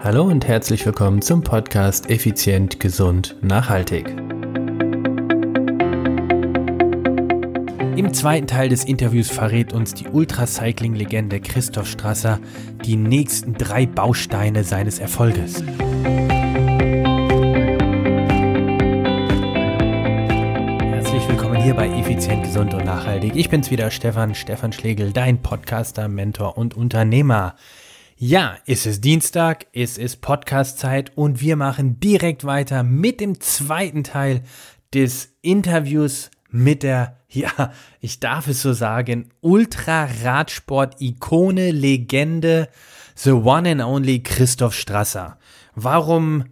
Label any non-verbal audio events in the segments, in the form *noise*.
Hallo und herzlich willkommen zum Podcast Effizient, Gesund, Nachhaltig. Im zweiten Teil des Interviews verrät uns die Ultracycling-Legende Christoph Strasser die nächsten drei Bausteine seines Erfolges. Herzlich willkommen hier bei Effizient, Gesund und Nachhaltig. Ich bin's wieder, Stefan, Stefan Schlegel, dein Podcaster, Mentor und Unternehmer. Ja, es ist Dienstag, es ist Podcast-Zeit und wir machen direkt weiter mit dem zweiten Teil des Interviews mit der, *laughs* ja, ich darf es so sagen, Ultra-Radsport-Ikone, Legende, the one and only Christoph Strasser. Warum,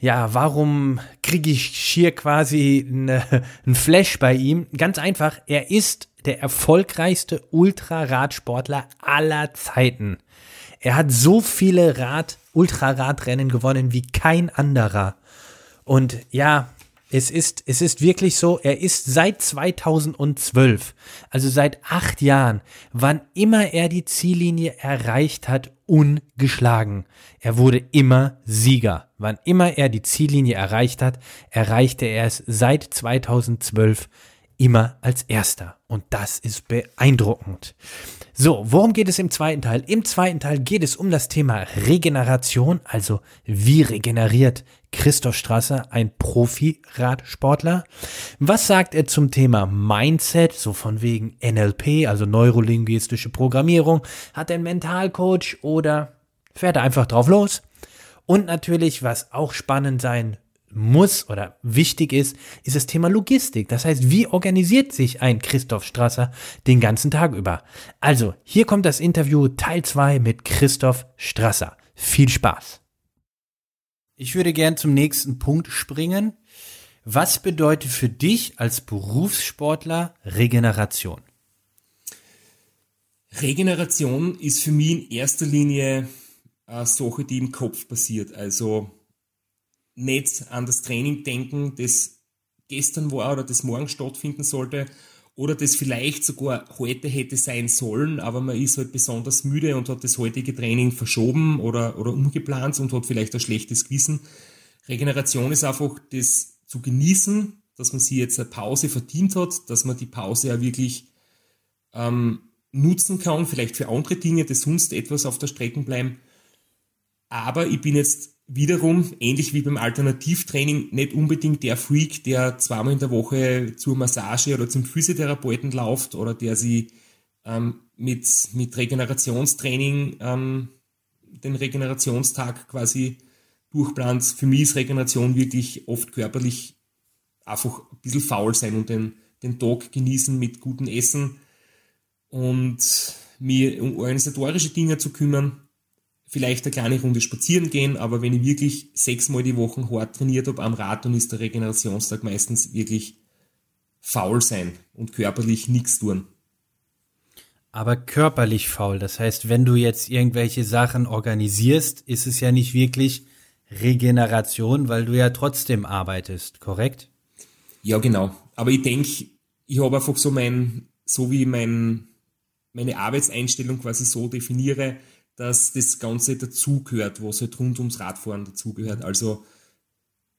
ja, warum kriege ich hier quasi ein *laughs* Flash bei ihm? Ganz einfach, er ist der erfolgreichste Ultra-Radsportler aller Zeiten. Er hat so viele Rad, Ultraradrennen gewonnen wie kein anderer. Und ja, es ist, es ist wirklich so, er ist seit 2012, also seit acht Jahren, wann immer er die Ziellinie erreicht hat, ungeschlagen. Er wurde immer Sieger. Wann immer er die Ziellinie erreicht hat, erreichte er es seit 2012 immer als Erster. Und das ist beeindruckend. So, worum geht es im zweiten Teil? Im zweiten Teil geht es um das Thema Regeneration, also wie regeneriert Christoph Strasser, ein Profi-Radsportler. Was sagt er zum Thema Mindset, so von wegen NLP, also neurolinguistische Programmierung? Hat er einen Mentalcoach oder fährt er einfach drauf los? Und natürlich, was auch spannend sein muss oder wichtig ist, ist das Thema Logistik. Das heißt, wie organisiert sich ein Christoph Strasser den ganzen Tag über? Also, hier kommt das Interview Teil 2 mit Christoph Strasser. Viel Spaß. Ich würde gern zum nächsten Punkt springen. Was bedeutet für dich als Berufssportler Regeneration? Regeneration ist für mich in erster Linie eine Sache, die im Kopf passiert. Also nicht an das Training denken, das gestern war oder das morgen stattfinden sollte oder das vielleicht sogar heute hätte sein sollen, aber man ist halt besonders müde und hat das heutige Training verschoben oder, oder umgeplant und hat vielleicht ein schlechtes Gewissen. Regeneration ist einfach das zu genießen, dass man sich jetzt eine Pause verdient hat, dass man die Pause ja wirklich ähm, nutzen kann, vielleicht für andere Dinge, die sonst etwas auf der Strecke bleiben. Aber ich bin jetzt wiederum, ähnlich wie beim Alternativtraining, nicht unbedingt der Freak, der zweimal in der Woche zur Massage oder zum Physiotherapeuten läuft oder der sie ähm, mit, mit Regenerationstraining ähm, den Regenerationstag quasi durchplant. Für mich ist Regeneration wirklich oft körperlich einfach ein bisschen faul sein und den, den Tag genießen mit gutem Essen und mir um organisatorische Dinge zu kümmern vielleicht eine kleine Runde spazieren gehen, aber wenn ich wirklich sechsmal die Woche hart trainiert habe am Rad, dann ist der Regenerationstag meistens wirklich faul sein und körperlich nichts tun. Aber körperlich faul, das heißt, wenn du jetzt irgendwelche Sachen organisierst, ist es ja nicht wirklich Regeneration, weil du ja trotzdem arbeitest, korrekt? Ja, genau. Aber ich denke, ich habe einfach so mein, so wie mein, meine Arbeitseinstellung quasi so definiere, dass das Ganze dazugehört, was halt rund ums Radfahren dazugehört. Also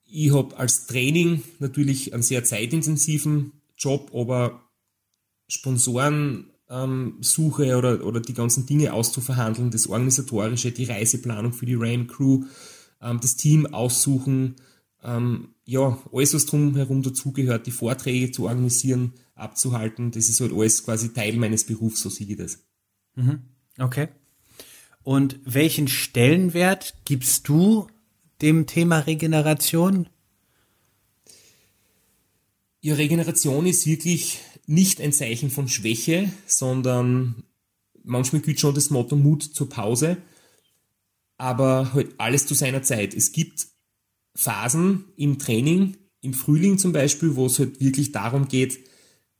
ich habe als Training natürlich einen sehr zeitintensiven Job, aber Sponsoren ähm, Suche oder, oder die ganzen Dinge auszuverhandeln, das Organisatorische, die Reiseplanung für die Ram-Crew, ähm, das Team aussuchen, ähm, ja, alles, was drumherum dazugehört, die Vorträge zu organisieren, abzuhalten, das ist halt alles quasi Teil meines Berufs, so sehe ich das. Mhm. Okay. Und welchen Stellenwert gibst du dem Thema Regeneration? Ja, Regeneration ist wirklich nicht ein Zeichen von Schwäche, sondern manchmal gilt schon das Motto Mut zur Pause, aber halt alles zu seiner Zeit. Es gibt Phasen im Training, im Frühling zum Beispiel, wo es halt wirklich darum geht,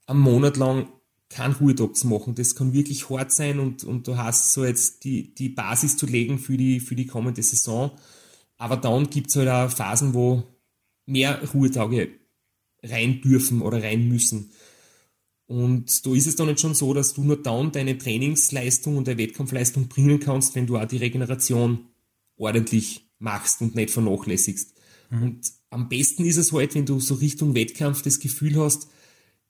einen Monat lang keinen Ruhetag zu machen. Das kann wirklich hart sein und, und du hast so jetzt die, die Basis zu legen für die, für die kommende Saison. Aber dann gibt es halt auch Phasen, wo mehr Ruhetage rein dürfen oder rein müssen. Und da ist es dann nicht schon so, dass du nur dann deine Trainingsleistung und deine Wettkampfleistung bringen kannst, wenn du auch die Regeneration ordentlich machst und nicht vernachlässigst. Mhm. Und am besten ist es halt, wenn du so Richtung Wettkampf das Gefühl hast,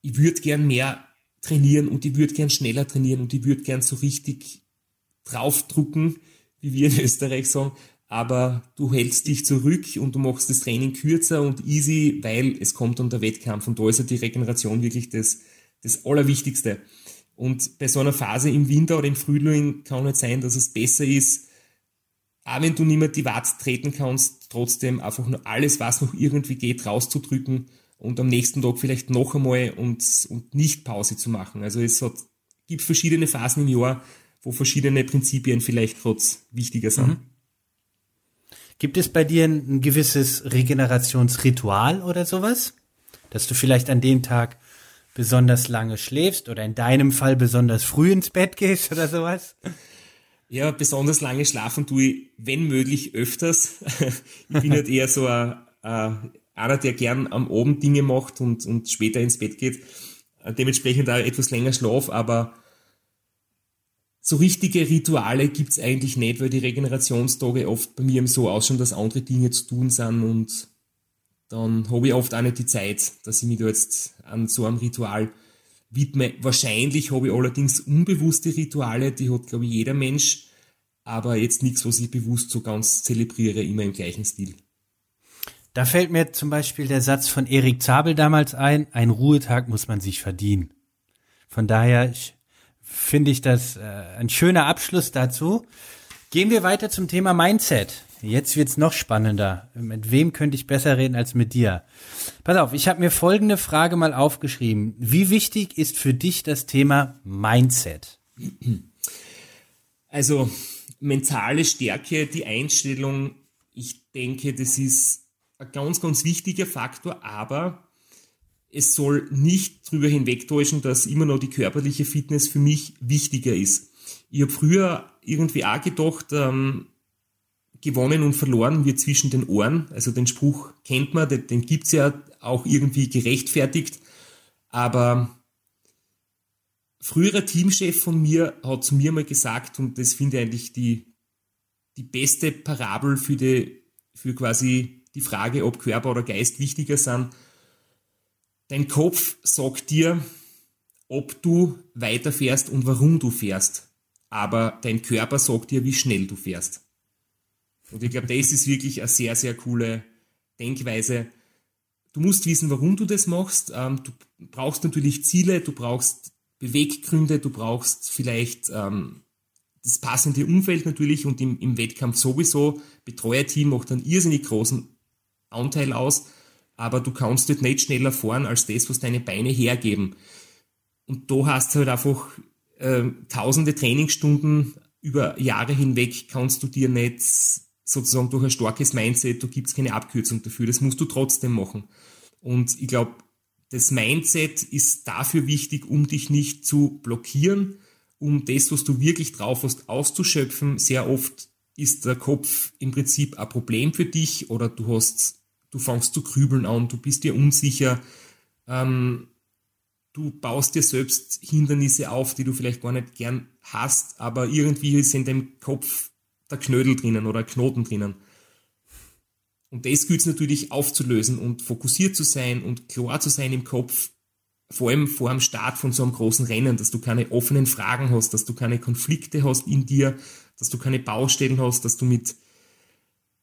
ich würde gern mehr trainieren und ich würde gern schneller trainieren und ich würde gern so richtig draufdrucken, wie wir in *laughs* Österreich sagen, aber du hältst dich zurück und du machst das Training kürzer und easy, weil es kommt dann der Wettkampf und da ist ja die Regeneration wirklich das, das Allerwichtigste. Und bei so einer Phase im Winter oder im Frühling kann es sein, dass es besser ist, auch wenn du nicht mehr die Watt treten kannst, trotzdem einfach nur alles, was noch irgendwie geht, rauszudrücken und am nächsten Tag vielleicht noch einmal und, und nicht Pause zu machen. Also es hat, gibt verschiedene Phasen im Jahr, wo verschiedene Prinzipien vielleicht gerade wichtiger sind. Mhm. Gibt es bei dir ein, ein gewisses Regenerationsritual oder sowas? Dass du vielleicht an dem Tag besonders lange schläfst oder in deinem Fall besonders früh ins Bett gehst oder sowas? Ja, besonders lange schlafen tue ich, wenn möglich, öfters. *laughs* ich bin halt eher so ein, ein, einer, der gern am Abend Dinge macht und, und später ins Bett geht. Dementsprechend auch etwas länger Schlaf, aber so richtige Rituale gibt's eigentlich nicht, weil die Regenerationstage oft bei mir so ausschauen, dass andere Dinge zu tun sind und dann habe ich oft auch nicht die Zeit, dass ich mich da jetzt an so einem Ritual widme. Wahrscheinlich habe ich allerdings unbewusste Rituale, die hat, glaube ich, jeder Mensch, aber jetzt nichts, was ich bewusst so ganz zelebriere, immer im gleichen Stil. Da fällt mir zum Beispiel der Satz von Erik Zabel damals ein, ein Ruhetag muss man sich verdienen. Von daher finde ich das äh, ein schöner Abschluss dazu. Gehen wir weiter zum Thema Mindset. Jetzt wird's noch spannender. Mit wem könnte ich besser reden als mit dir? Pass auf, ich habe mir folgende Frage mal aufgeschrieben. Wie wichtig ist für dich das Thema Mindset? Also mentale Stärke, die Einstellung, ich denke, das ist ein ganz, ganz wichtiger Faktor, aber es soll nicht drüber hinwegtäuschen, dass immer noch die körperliche Fitness für mich wichtiger ist. Ich habe früher irgendwie auch gedacht, ähm, gewonnen und verloren wird zwischen den Ohren. Also den Spruch kennt man, den, den es ja auch irgendwie gerechtfertigt. Aber früherer Teamchef von mir hat zu mir mal gesagt, und das finde ich eigentlich die, die beste Parabel für, die, für quasi die Frage, ob Körper oder Geist wichtiger sind. Dein Kopf sagt dir, ob du weiterfährst und warum du fährst. Aber dein Körper sagt dir, wie schnell du fährst. Und ich glaube, das ist wirklich eine sehr, sehr coole Denkweise. Du musst wissen, warum du das machst. Ähm, du brauchst natürlich Ziele, du brauchst Beweggründe, du brauchst vielleicht ähm, das passende Umfeld natürlich und im, im Wettkampf sowieso. Betreuerteam macht einen irrsinnig großen Anteil aus, aber du kannst dort nicht schneller fahren als das, was deine Beine hergeben. Und da hast du halt einfach äh, tausende Trainingsstunden über Jahre hinweg kannst du dir nicht sozusagen durch ein starkes Mindset, da gibt's keine Abkürzung dafür, das musst du trotzdem machen. Und ich glaube, das Mindset ist dafür wichtig, um dich nicht zu blockieren, um das, was du wirklich drauf hast, auszuschöpfen. Sehr oft ist der Kopf im Prinzip ein Problem für dich oder du hast, du fängst zu grübeln an, du bist dir unsicher, ähm, du baust dir selbst Hindernisse auf, die du vielleicht gar nicht gern hast, aber irgendwie ist in deinem Kopf der Knödel drinnen oder Knoten drinnen. Und das gilt es natürlich aufzulösen und fokussiert zu sein und klar zu sein im Kopf, vor allem vor dem Start von so einem großen Rennen, dass du keine offenen Fragen hast, dass du keine Konflikte hast in dir, dass du keine Baustellen hast, dass du mit,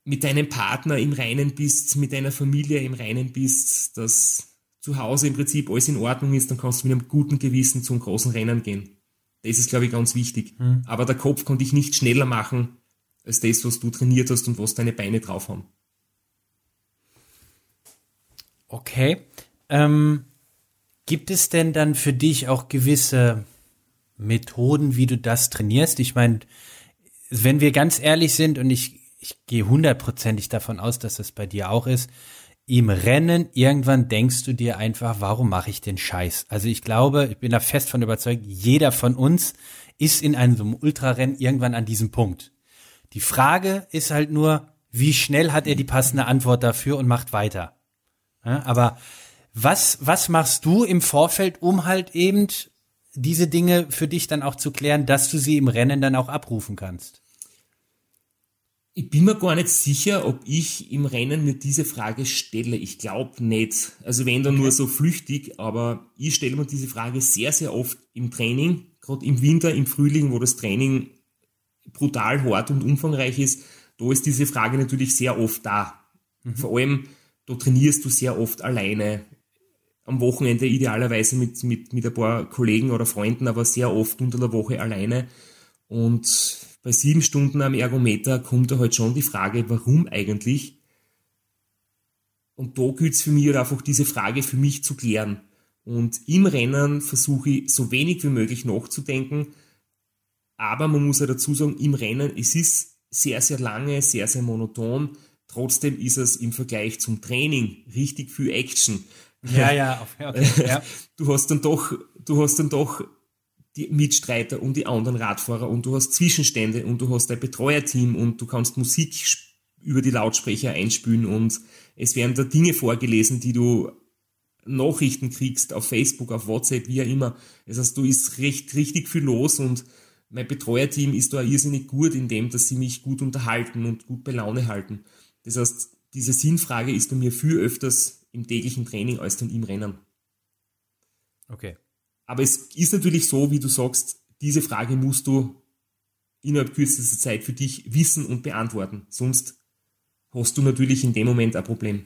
mit deinem Partner im Reinen bist, mit deiner Familie im Reinen bist, dass zu Hause im Prinzip alles in Ordnung ist, dann kannst du mit einem guten Gewissen zum großen Rennen gehen. Das ist, glaube ich, ganz wichtig. Mhm. Aber der Kopf kann dich nicht schneller machen, als das, was du trainiert hast und was deine Beine drauf haben. Okay. Ähm, gibt es denn dann für dich auch gewisse Methoden, wie du das trainierst? Ich meine, wenn wir ganz ehrlich sind und ich, ich gehe hundertprozentig davon aus, dass das bei dir auch ist, im Rennen irgendwann denkst du dir einfach, warum mache ich den Scheiß? Also ich glaube, ich bin da fest von überzeugt, jeder von uns ist in einem Ultrarennen irgendwann an diesem Punkt. Die Frage ist halt nur, wie schnell hat er die passende Antwort dafür und macht weiter. Ja, aber was, was machst du im Vorfeld, um halt eben diese Dinge für dich dann auch zu klären, dass du sie im Rennen dann auch abrufen kannst? Ich bin mir gar nicht sicher, ob ich im Rennen mir diese Frage stelle. Ich glaube nicht. Also wenn dann okay. nur so flüchtig, aber ich stelle mir diese Frage sehr, sehr oft im Training, gerade im Winter, im Frühling, wo das Training brutal hart und umfangreich ist. Da ist diese Frage natürlich sehr oft da. Mhm. Vor allem, da trainierst du sehr oft alleine. Am Wochenende idealerweise mit, mit, mit ein paar Kollegen oder Freunden, aber sehr oft unter der Woche alleine. Und bei sieben Stunden am Ergometer kommt da halt schon die Frage, warum eigentlich? Und da gilt es für mich halt einfach diese Frage für mich zu klären. Und im Rennen versuche ich so wenig wie möglich nachzudenken. Aber man muss ja dazu sagen, im Rennen, es ist sehr, sehr lange, sehr, sehr monoton. Trotzdem ist es im Vergleich zum Training richtig viel Action. Ja, ja, okay, ja. *laughs* Du hast dann doch, du hast dann doch die Mitstreiter und die anderen Radfahrer und du hast Zwischenstände und du hast ein Betreuerteam und du kannst Musik über die Lautsprecher einspülen und es werden da Dinge vorgelesen, die du Nachrichten kriegst auf Facebook, auf WhatsApp, wie auch immer. Das heißt, du ist recht, richtig viel los und mein Betreuerteam ist da irrsinnig gut in dem, dass sie mich gut unterhalten und gut bei Laune halten. Das heißt, diese Sinnfrage ist bei mir viel öfters im täglichen Training als dann im Rennen. Okay. Aber es ist natürlich so, wie du sagst, diese Frage musst du innerhalb kürzester Zeit für dich wissen und beantworten. Sonst hast du natürlich in dem Moment ein Problem.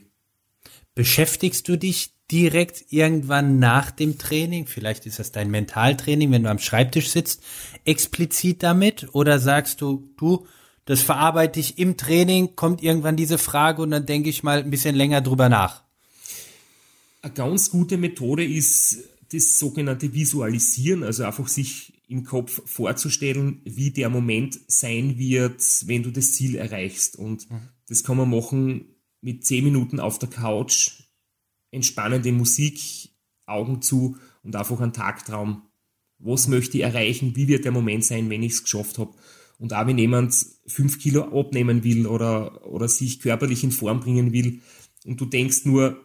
Beschäftigst du dich direkt irgendwann nach dem Training, vielleicht ist das dein Mentaltraining, wenn du am Schreibtisch sitzt, explizit damit? Oder sagst du, du, das verarbeite ich im Training, kommt irgendwann diese Frage und dann denke ich mal ein bisschen länger drüber nach? Eine ganz gute Methode ist das sogenannte Visualisieren, also einfach sich im Kopf vorzustellen, wie der Moment sein wird, wenn du das Ziel erreichst. Und mhm. das kann man machen mit zehn Minuten auf der Couch, entspannende Musik, Augen zu und einfach einen Tagtraum. Was möchte ich erreichen? Wie wird der Moment sein, wenn ich es geschafft habe? Und auch wenn jemand fünf Kilo abnehmen will oder, oder sich körperlich in Form bringen will und du denkst nur,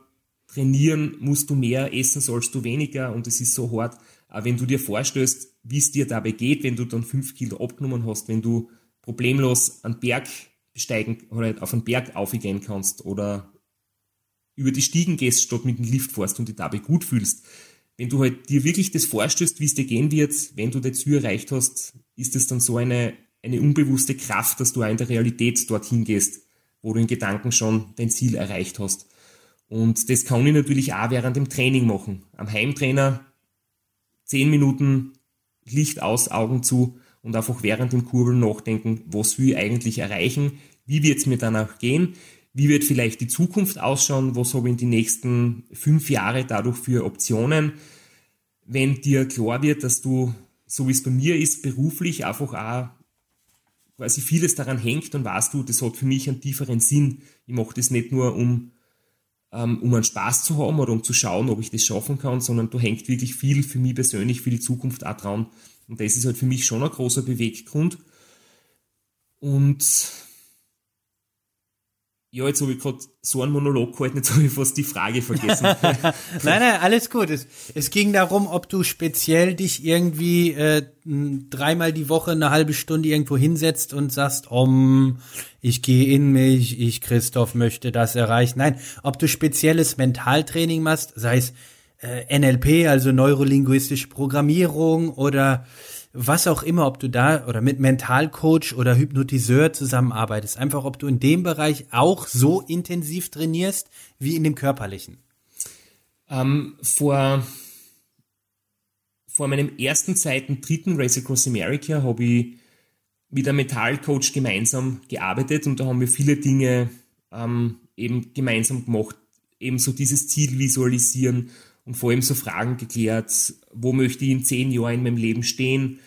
trainieren musst du mehr, essen sollst du weniger und es ist so hart. Aber wenn du dir vorstellst, wie es dir dabei geht, wenn du dann fünf Kilo abgenommen hast, wenn du problemlos einen Berg besteigen oder auf einen Berg aufgehen kannst oder über die Stiegen gehst, statt mit dem Lift fährst und dich dabei gut fühlst. Wenn du halt dir wirklich das vorstellst, wie es dir gehen wird, wenn du das Ziel erreicht hast, ist es dann so eine, eine unbewusste Kraft, dass du auch in der Realität dorthin gehst, wo du in Gedanken schon dein Ziel erreicht hast. Und das kann ich natürlich auch während dem Training machen. Am Heimtrainer zehn Minuten Licht aus, Augen zu und einfach während dem Kurbeln nachdenken, was will ich eigentlich erreichen, wie wird es mir danach gehen, wie wird vielleicht die Zukunft ausschauen, was habe ich in die nächsten fünf Jahre dadurch für Optionen. Wenn dir klar wird, dass du, so wie es bei mir ist, beruflich einfach auch quasi vieles daran hängt, dann weißt du, das hat für mich einen tieferen Sinn. Ich mache das nicht nur, um um einen Spaß zu haben oder um zu schauen, ob ich das schaffen kann, sondern da hängt wirklich viel für mich persönlich, für die Zukunft auch dran. Und das ist halt für mich schon ein großer Beweggrund. Und ja, jetzt habe ich gerade so einen Monolog gehalten, jetzt habe ich fast die Frage vergessen. *laughs* nein, nein, alles gut. Es, es, ging darum, ob du speziell dich irgendwie äh, dreimal die Woche eine halbe Stunde irgendwo hinsetzt und sagst, um, ich gehe in mich, ich, Christoph, möchte das erreichen. Nein, ob du spezielles Mentaltraining machst, sei es äh, NLP, also neurolinguistische Programmierung oder was auch immer, ob du da oder mit Mentalcoach oder Hypnotiseur zusammenarbeitest, einfach ob du in dem Bereich auch so intensiv trainierst wie in dem körperlichen. Ähm, vor, vor meinem ersten, zweiten, dritten Race Across America habe ich mit einem Mentalcoach gemeinsam gearbeitet und da haben wir viele Dinge ähm, eben gemeinsam gemacht, eben so dieses Ziel visualisieren und vor allem so Fragen geklärt, wo möchte ich in zehn Jahren in meinem Leben stehen.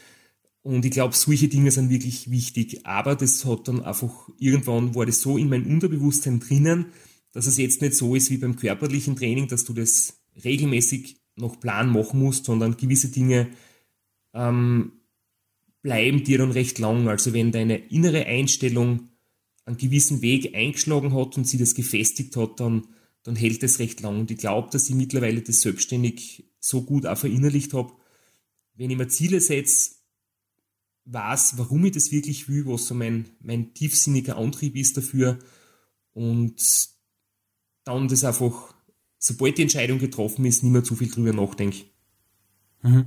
Und ich glaube, solche Dinge sind wirklich wichtig. Aber das hat dann einfach, irgendwann war das so in meinem Unterbewusstsein drinnen, dass es jetzt nicht so ist wie beim körperlichen Training, dass du das regelmäßig noch Plan machen musst, sondern gewisse Dinge ähm, bleiben dir dann recht lang. Also wenn deine innere Einstellung einen gewissen Weg eingeschlagen hat und sie das gefestigt hat, dann dann hält es recht lang. Und ich glaube, dass ich mittlerweile das selbstständig so gut auch verinnerlicht habe. Wenn ich mir Ziele setze, weiß, warum ich das wirklich will, was so mein, mein tiefsinniger Antrieb ist dafür und dann das einfach, sobald die Entscheidung getroffen ist, nicht mehr zu viel drüber nachdenke. Mhm.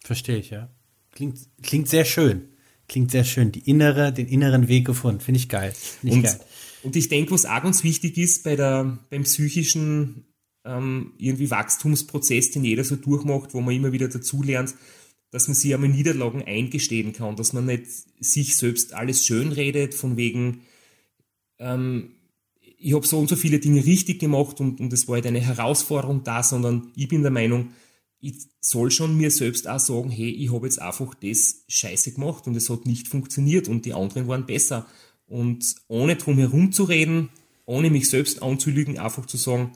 Verstehe ich, ja. Klingt, klingt sehr schön. Klingt sehr schön. Die innere, den inneren Weg gefunden. Finde ich geil. Find ich und, geil. Und ich denke, was auch ganz wichtig ist bei der, beim psychischen ähm, irgendwie Wachstumsprozess, den jeder so durchmacht, wo man immer wieder dazulernt, dass man sich einmal Niederlagen eingestehen kann, dass man nicht sich selbst alles schön redet, von wegen, ähm, ich habe so und so viele Dinge richtig gemacht und, und es war halt eine Herausforderung da, sondern ich bin der Meinung, ich soll schon mir selbst auch sagen, hey, ich habe jetzt einfach das scheiße gemacht und es hat nicht funktioniert und die anderen waren besser. Und ohne drum herum zu reden, ohne mich selbst anzulügen, einfach zu sagen,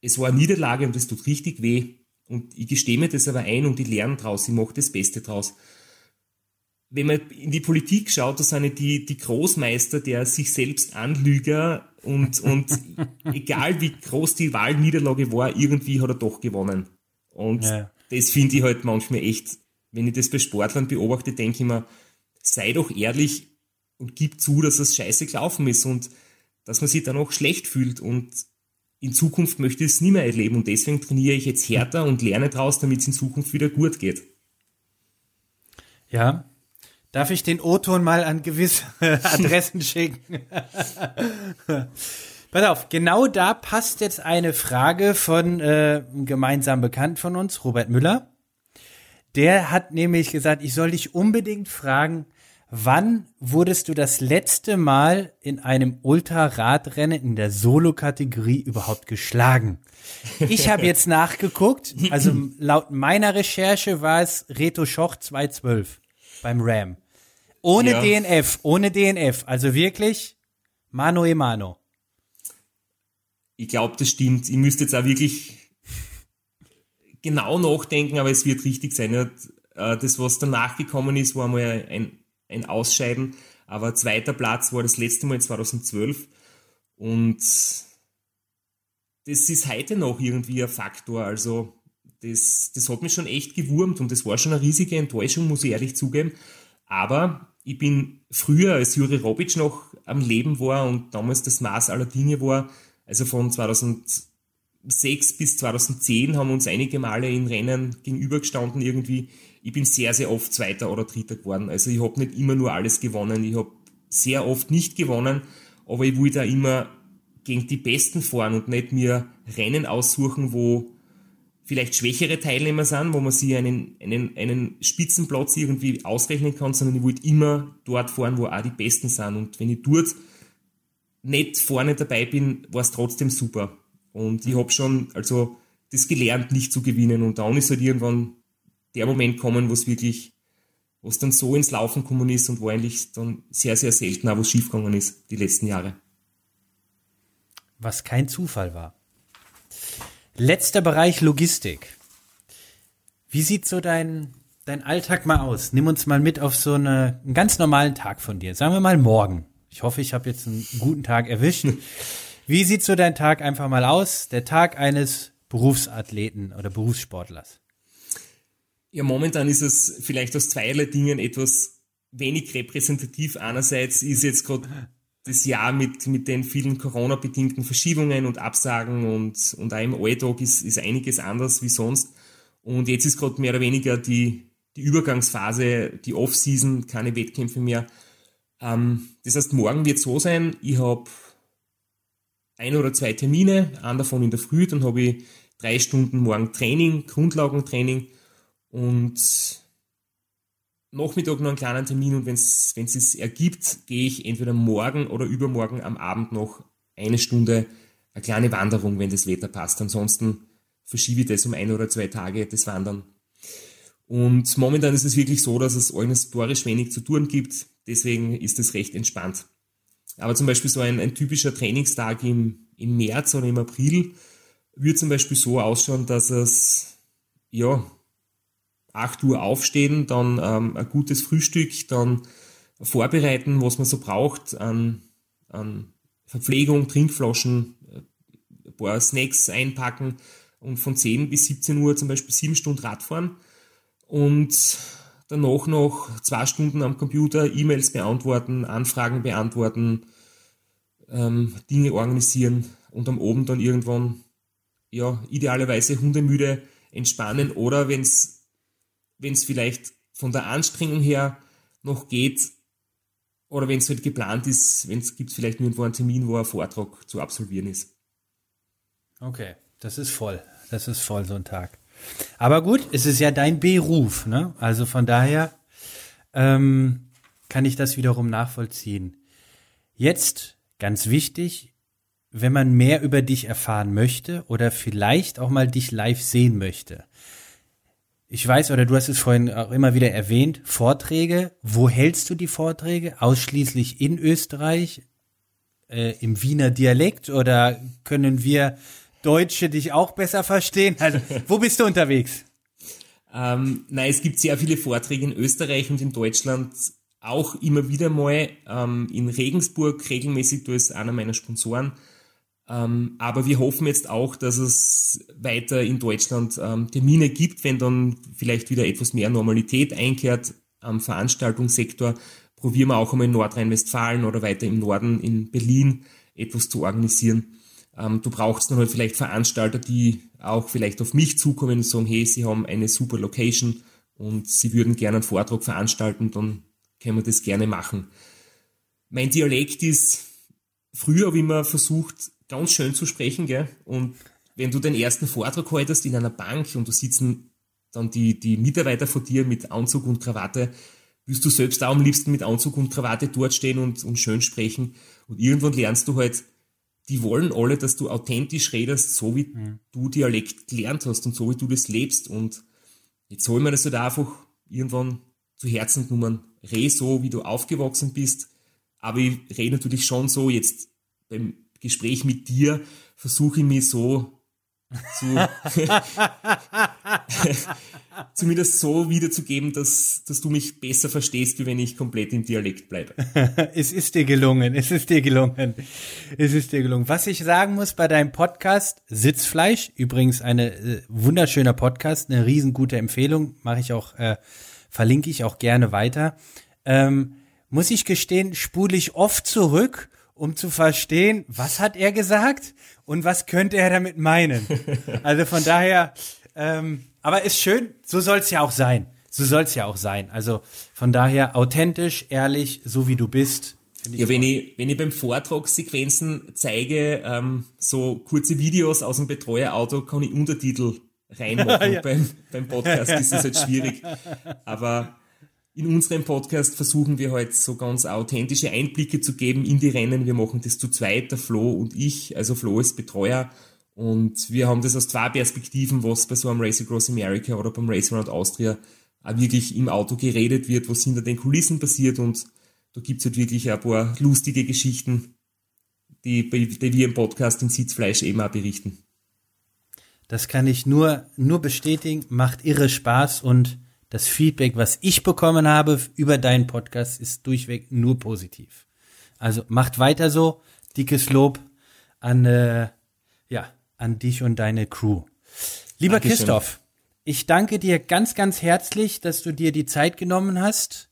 es war eine Niederlage und es tut richtig weh und ich gestehe mir das aber ein und ich lerne draus, ich mache das Beste draus. Wenn man in die Politik schaut, da sind die, die Großmeister der sich selbst Anlüger und, und *laughs* egal wie groß die Wahlniederlage war, irgendwie hat er doch gewonnen. Und ja. das finde ich halt manchmal echt, wenn ich das bei Sportlern beobachte, denke ich mir, sei doch ehrlich und gib zu, dass es scheiße gelaufen ist und dass man sich dann auch schlecht fühlt und in Zukunft möchte ich es nie mehr erleben und deswegen trainiere ich jetzt härter und lerne daraus, damit es in Zukunft wieder gut geht. Ja. Darf ich den O-Ton mal an gewisse *laughs* Adressen schicken? *laughs* Pass auf, genau da passt jetzt eine Frage von äh, einem gemeinsamen Bekannten von uns, Robert Müller. Der hat nämlich gesagt, ich soll dich unbedingt fragen, wann wurdest du das letzte Mal in einem Ultraradrennen in der Solo-Kategorie überhaupt geschlagen? Ich habe jetzt *laughs* nachgeguckt, also laut meiner Recherche war es Reto Schoch 212 beim Ram. Ohne ja. DNF, ohne DNF, also wirklich mano e mano. Ich glaube, das stimmt. Ich müsste jetzt auch wirklich genau nachdenken, aber es wird richtig sein. Äh, das, was danach gekommen ist, war mal ein, ein Ausscheiden. Aber zweiter Platz war das letzte Mal 2012. Und das ist heute noch irgendwie ein Faktor. Also das, das hat mich schon echt gewurmt und das war schon eine riesige Enttäuschung, muss ich ehrlich zugeben. Aber ich bin früher, als Juri Robic noch am Leben war und damals das Maß aller Dinge war, also von 2006 bis 2010 haben uns einige Male in Rennen gegenübergestanden irgendwie. Ich bin sehr, sehr oft Zweiter oder Dritter geworden. Also ich habe nicht immer nur alles gewonnen. Ich habe sehr oft nicht gewonnen, aber ich will da immer gegen die Besten fahren und nicht mir Rennen aussuchen, wo vielleicht schwächere Teilnehmer sind, wo man sich einen, einen, einen Spitzenplatz irgendwie ausrechnen kann, sondern ich wollte immer dort fahren, wo auch die Besten sind. Und wenn ich dort nicht vorne dabei bin, war es trotzdem super. Und ich habe schon also das gelernt, nicht zu gewinnen. Und dann ist halt irgendwann der Moment kommen, wo es wirklich, wo es dann so ins Laufen gekommen ist und wo eigentlich dann sehr, sehr selten auch was schiefgegangen ist, die letzten Jahre. Was kein Zufall war. Letzter Bereich Logistik. Wie sieht so dein, dein Alltag mal aus? Nimm uns mal mit auf so eine, einen ganz normalen Tag von dir. Sagen wir mal morgen. Ich hoffe, ich habe jetzt einen guten Tag erwischt. *laughs* Wie sieht so dein Tag einfach mal aus? Der Tag eines Berufsathleten oder Berufssportlers? Ja, momentan ist es vielleicht aus zweierlei Dingen etwas wenig repräsentativ. Einerseits ist jetzt gerade das Jahr mit, mit den vielen Corona-bedingten Verschiebungen und Absagen und, und auch im Alltag ist, ist einiges anders wie sonst. Und jetzt ist gerade mehr oder weniger die, die Übergangsphase, die Off-Season, keine Wettkämpfe mehr. Ähm, das heißt, morgen wird so sein, ich habe ein oder zwei Termine, einen davon in der Früh, dann habe ich drei Stunden morgen Training, Grundlagentraining und Nachmittag noch einen kleinen Termin und wenn es es ergibt, gehe ich entweder morgen oder übermorgen am Abend noch eine Stunde eine kleine Wanderung, wenn das Wetter passt. Ansonsten verschiebe ich das um ein oder zwei Tage, das Wandern. Und momentan ist es wirklich so, dass es organisatorisch wenig zu tun gibt. Deswegen ist es recht entspannt. Aber zum Beispiel so ein, ein typischer Trainingstag im, im März oder im April würde zum Beispiel so ausschauen, dass es, ja, 8 Uhr aufstehen, dann ähm, ein gutes Frühstück, dann vorbereiten, was man so braucht an, an Verpflegung, Trinkflaschen, ein paar Snacks einpacken und von 10 bis 17 Uhr zum Beispiel 7 Stunden Radfahren und danach noch zwei Stunden am Computer E-Mails beantworten, Anfragen beantworten, ähm, Dinge organisieren und am Abend dann irgendwann, ja, idealerweise hundemüde entspannen oder wenn es vielleicht von der Anstrengung her noch geht oder wenn es halt geplant ist, wenn es gibt vielleicht irgendwo einen Termin, wo ein Vortrag zu absolvieren ist. Okay, das ist voll. Das ist voll so ein Tag. Aber gut, es ist ja dein Beruf, ne? Also von daher ähm, kann ich das wiederum nachvollziehen. Jetzt ganz wichtig, wenn man mehr über dich erfahren möchte oder vielleicht auch mal dich live sehen möchte. Ich weiß, oder du hast es vorhin auch immer wieder erwähnt, Vorträge. Wo hältst du die Vorträge? Ausschließlich in Österreich, äh, im Wiener Dialekt oder können wir Deutsche dich auch besser verstehen? Also, wo *laughs* bist du unterwegs? Ähm, nein, es gibt sehr viele Vorträge in Österreich und in Deutschland auch immer wieder mal ähm, in Regensburg regelmäßig, du bist einer meiner Sponsoren. Ähm, aber wir hoffen jetzt auch, dass es weiter in Deutschland ähm, Termine gibt, wenn dann vielleicht wieder etwas mehr Normalität einkehrt am Veranstaltungssektor. Probieren wir auch einmal in Nordrhein-Westfalen oder weiter im Norden in Berlin etwas zu organisieren. Ähm, du brauchst dann halt vielleicht Veranstalter, die auch vielleicht auf mich zukommen und sagen, hey, sie haben eine super Location und sie würden gerne einen Vortrag veranstalten, dann können wir das gerne machen. Mein Dialekt ist, früher habe ich immer versucht, ganz schön zu sprechen, gell? Und wenn du den ersten Vortrag haltest in einer Bank und du sitzen dann die, die Mitarbeiter vor dir mit Anzug und Krawatte, wirst du selbst auch am liebsten mit Anzug und Krawatte dort stehen und, und schön sprechen. Und irgendwann lernst du halt, die wollen alle, dass du authentisch redest, so wie mhm. du Dialekt gelernt hast und so wie du das lebst. Und jetzt soll man das halt einfach irgendwann zu Herzen genommen. Reh so, wie du aufgewachsen bist. Aber ich rede natürlich schon so jetzt beim Gespräch mit dir versuche ich mich so zu, *laughs* zumindest so wiederzugeben, dass, dass du mich besser verstehst, wie wenn ich komplett im Dialekt bleibe. *laughs* es ist dir gelungen, es ist dir gelungen, es ist dir gelungen. Was ich sagen muss bei deinem Podcast, Sitzfleisch, übrigens eine äh, wunderschöner Podcast, eine riesengute Empfehlung, mache ich auch, äh, verlinke ich auch gerne weiter. Ähm, muss ich gestehen, spule ich oft zurück um zu verstehen, was hat er gesagt und was könnte er damit meinen. *laughs* Also von daher, ähm, aber ist schön, so soll es ja auch sein. So soll es ja auch sein. Also von daher authentisch, ehrlich, so wie du bist. Ja, wenn ich, wenn ich beim Vortrag Sequenzen zeige, ähm, so kurze Videos aus dem Betreuerauto, kann ich Untertitel reinmachen. *laughs* ja. beim, beim Podcast *laughs* ist das halt schwierig. Aber in unserem Podcast versuchen wir halt so ganz authentische Einblicke zu geben in die Rennen. Wir machen das zu zweit, der Flo und ich. Also Flo ist Betreuer und wir haben das aus zwei Perspektiven, was bei so einem Race Across America oder beim Race Around Austria auch wirklich im Auto geredet wird, was hinter den Kulissen passiert und da gibt's halt wirklich ein paar lustige Geschichten, die, die wir im Podcast in Sitzfleisch eben auch berichten. Das kann ich nur, nur bestätigen, macht irre Spaß und das Feedback, was ich bekommen habe über deinen Podcast, ist durchweg nur positiv. Also macht weiter so. Dickes Lob an, äh, ja, an dich und deine Crew. Lieber Dankeschön. Christoph, ich danke dir ganz, ganz herzlich, dass du dir die Zeit genommen hast,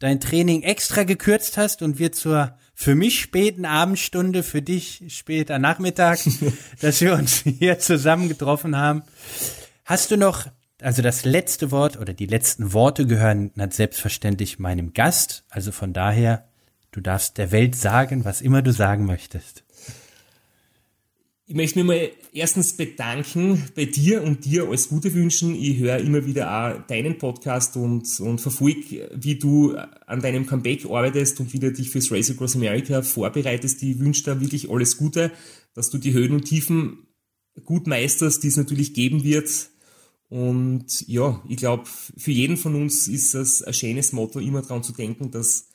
dein Training extra gekürzt hast und wir zur für mich späten Abendstunde, für dich später Nachmittag, *laughs* dass wir uns hier zusammen getroffen haben. Hast du noch also das letzte Wort oder die letzten Worte gehören selbstverständlich meinem Gast. Also von daher, du darfst der Welt sagen, was immer du sagen möchtest. Ich möchte mich mal erstens bedanken bei dir und dir alles Gute wünschen. Ich höre immer wieder auch deinen Podcast und, und verfolge, wie du an deinem Comeback arbeitest und wie du dich fürs Race Across America vorbereitest. Ich wünsche dir wirklich alles Gute, dass du die Höhen und Tiefen gut meisterst, die es natürlich geben wird und ja, ich glaube, für jeden von uns ist es ein schönes Motto, immer daran zu denken, dass,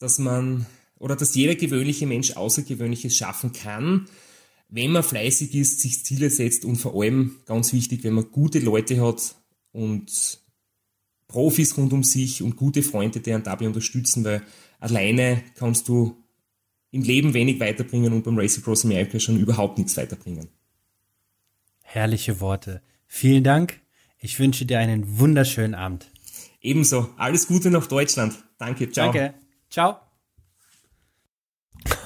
dass man oder dass jeder gewöhnliche Mensch Außergewöhnliches schaffen kann, wenn man fleißig ist, sich Ziele setzt und vor allem ganz wichtig, wenn man gute Leute hat und Profis rund um sich und gute Freunde, die einen dabei unterstützen, weil alleine kannst du im Leben wenig weiterbringen und beim Race Across America schon überhaupt nichts weiterbringen. Herrliche Worte. Vielen Dank. Ich wünsche dir einen wunderschönen Abend. Ebenso. Alles Gute nach Deutschland. Danke. Ciao. Danke. Ciao.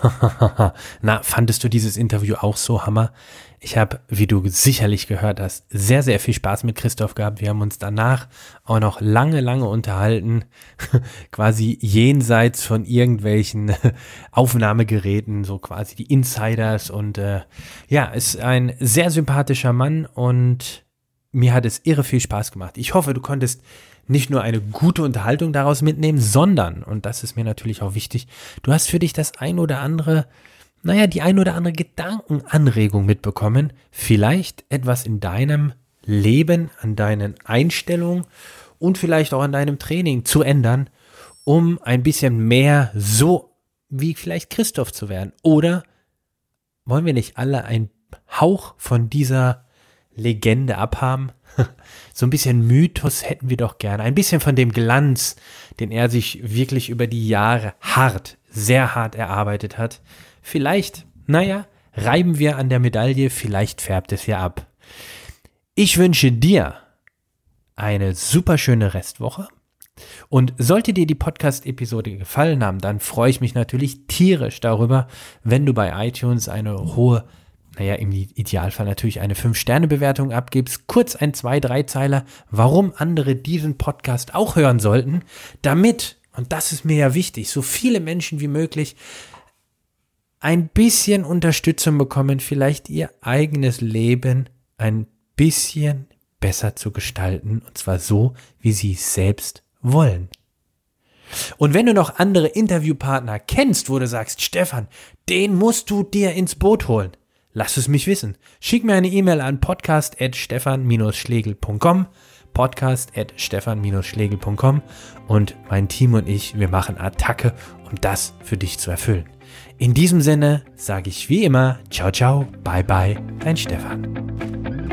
*laughs* Na, fandest du dieses Interview auch so hammer? Ich habe, wie du sicherlich gehört hast, sehr, sehr viel Spaß mit Christoph gehabt. Wir haben uns danach auch noch lange, lange unterhalten, *laughs* quasi jenseits von irgendwelchen *laughs* Aufnahmegeräten, so quasi die Insiders. Und äh, ja, ist ein sehr sympathischer Mann und mir hat es irre viel Spaß gemacht. Ich hoffe, du konntest nicht nur eine gute Unterhaltung daraus mitnehmen, sondern, und das ist mir natürlich auch wichtig, du hast für dich das ein oder andere, naja, die ein oder andere Gedankenanregung mitbekommen, vielleicht etwas in deinem Leben, an deinen Einstellungen und vielleicht auch an deinem Training zu ändern, um ein bisschen mehr so wie vielleicht Christoph zu werden. Oder wollen wir nicht alle einen Hauch von dieser Legende abhaben? *laughs* so ein bisschen Mythos hätten wir doch gerne. Ein bisschen von dem Glanz, den er sich wirklich über die Jahre hart, sehr hart erarbeitet hat. Vielleicht, naja, reiben wir an der Medaille, vielleicht färbt es ja ab. Ich wünsche dir eine super schöne Restwoche. Und sollte dir die Podcast-Episode gefallen haben, dann freue ich mich natürlich tierisch darüber, wenn du bei iTunes eine hohe naja, im Idealfall natürlich eine 5-Sterne-Bewertung abgibst, kurz ein, zwei, drei Zeiler, warum andere diesen Podcast auch hören sollten, damit, und das ist mir ja wichtig, so viele Menschen wie möglich ein bisschen Unterstützung bekommen, vielleicht ihr eigenes Leben ein bisschen besser zu gestalten, und zwar so, wie sie es selbst wollen. Und wenn du noch andere Interviewpartner kennst, wo du sagst, Stefan, den musst du dir ins Boot holen, Lass es mich wissen. Schick mir eine E-Mail an podcast.stefan-schlegel.com podcast.stefan-schlegel.com und mein Team und ich, wir machen Attacke, um das für dich zu erfüllen. In diesem Sinne sage ich wie immer, ciao ciao, bye bye, dein Stefan.